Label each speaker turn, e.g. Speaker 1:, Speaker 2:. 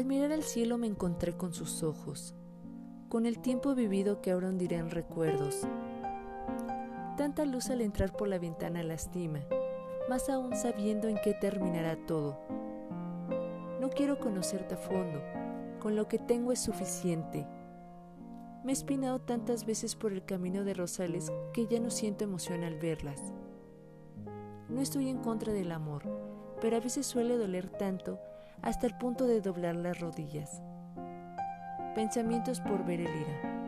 Speaker 1: Al mirar al cielo me encontré con sus ojos, con el tiempo vivido que ahora hundiré en recuerdos. Tanta luz al entrar por la ventana lastima, más aún sabiendo en qué terminará todo. No quiero conocerte a fondo, con lo que tengo es suficiente. Me he espinado tantas veces por el camino de Rosales que ya no siento emoción al verlas. No estoy en contra del amor, pero a veces suele doler tanto hasta el punto de doblar las rodillas. Pensamientos por ver el ira.